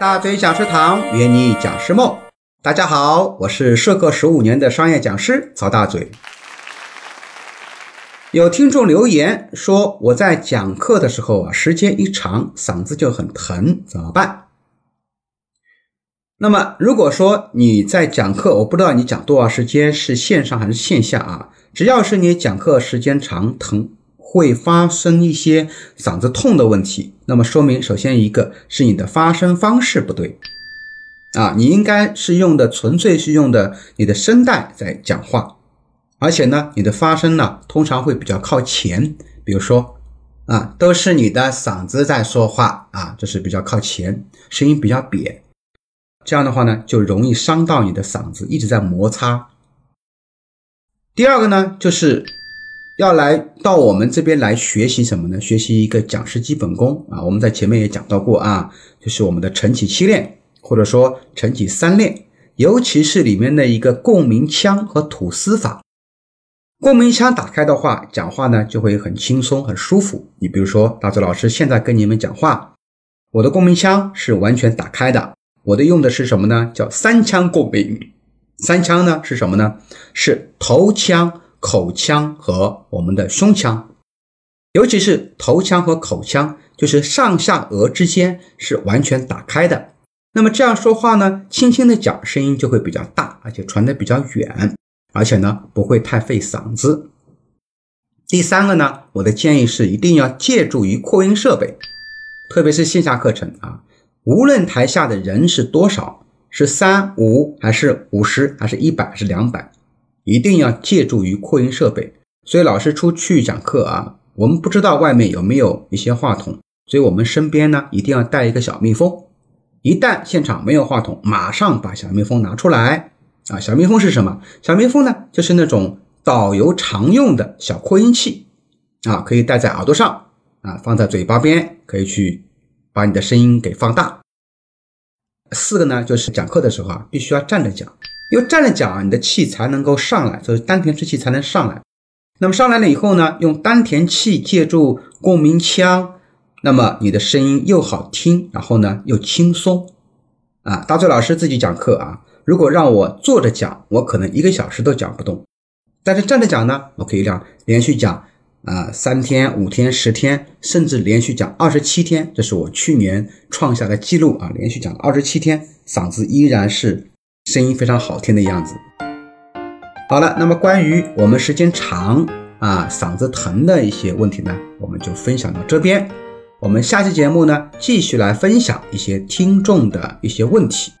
大嘴讲师堂约你讲师梦。大家好，我是授课十五年的商业讲师曹大嘴。有听众留言说，我在讲课的时候啊，时间一长，嗓子就很疼，怎么办？那么，如果说你在讲课，我不知道你讲多少时间，是线上还是线下啊？只要是你讲课时间长，疼会发生一些嗓子痛的问题，那么说明首先一个是你的发声方式不对啊，你应该是用的纯粹是用的你的声带在讲话，而且呢，你的发声呢通常会比较靠前，比如说啊，都是你的嗓子在说话啊，这是比较靠前，声音比较瘪。这样的话呢，就容易伤到你的嗓子，一直在摩擦。第二个呢，就是要来到我们这边来学习什么呢？学习一个讲师基本功啊。我们在前面也讲到过啊，就是我们的晨起七练，或者说晨起三练，尤其是里面的一个共鸣腔和吐丝法。共鸣腔打开的话，讲话呢就会很轻松、很舒服。你比如说，大周老师现在跟你们讲话，我的共鸣腔是完全打开的。我的用的是什么呢？叫三腔共鸣。三腔呢是什么呢？是头腔、口腔和我们的胸腔，尤其是头腔和口腔，就是上下颚之间是完全打开的。那么这样说话呢，轻轻的讲，声音就会比较大，而且传得比较远，而且呢不会太费嗓子。第三个呢，我的建议是一定要借助于扩音设备，特别是线下课程啊。无论台下的人是多少，是三五还是五十，还是一百还是两百，一定要借助于扩音设备。所以老师出去讲课啊，我们不知道外面有没有一些话筒，所以我们身边呢一定要带一个小蜜蜂。一旦现场没有话筒，马上把小蜜蜂拿出来啊！小蜜蜂是什么？小蜜蜂呢，就是那种导游常用的小扩音器啊，可以戴在耳朵上啊，放在嘴巴边，可以去。把你的声音给放大。四个呢，就是讲课的时候啊，必须要站着讲，因为站着讲啊，你的气才能够上来，就是丹田之气才能上来。那么上来了以后呢，用丹田气借助共鸣腔，那么你的声音又好听，然后呢又轻松。啊，大嘴老师自己讲课啊，如果让我坐着讲，我可能一个小时都讲不动。但是站着讲呢，我可以让连续讲。啊，三天、五天、十天，甚至连续讲二十七天，这是我去年创下的记录啊！连续讲二十七天，嗓子依然是声音非常好听的样子。好了，那么关于我们时间长啊嗓子疼的一些问题呢，我们就分享到这边。我们下期节目呢，继续来分享一些听众的一些问题。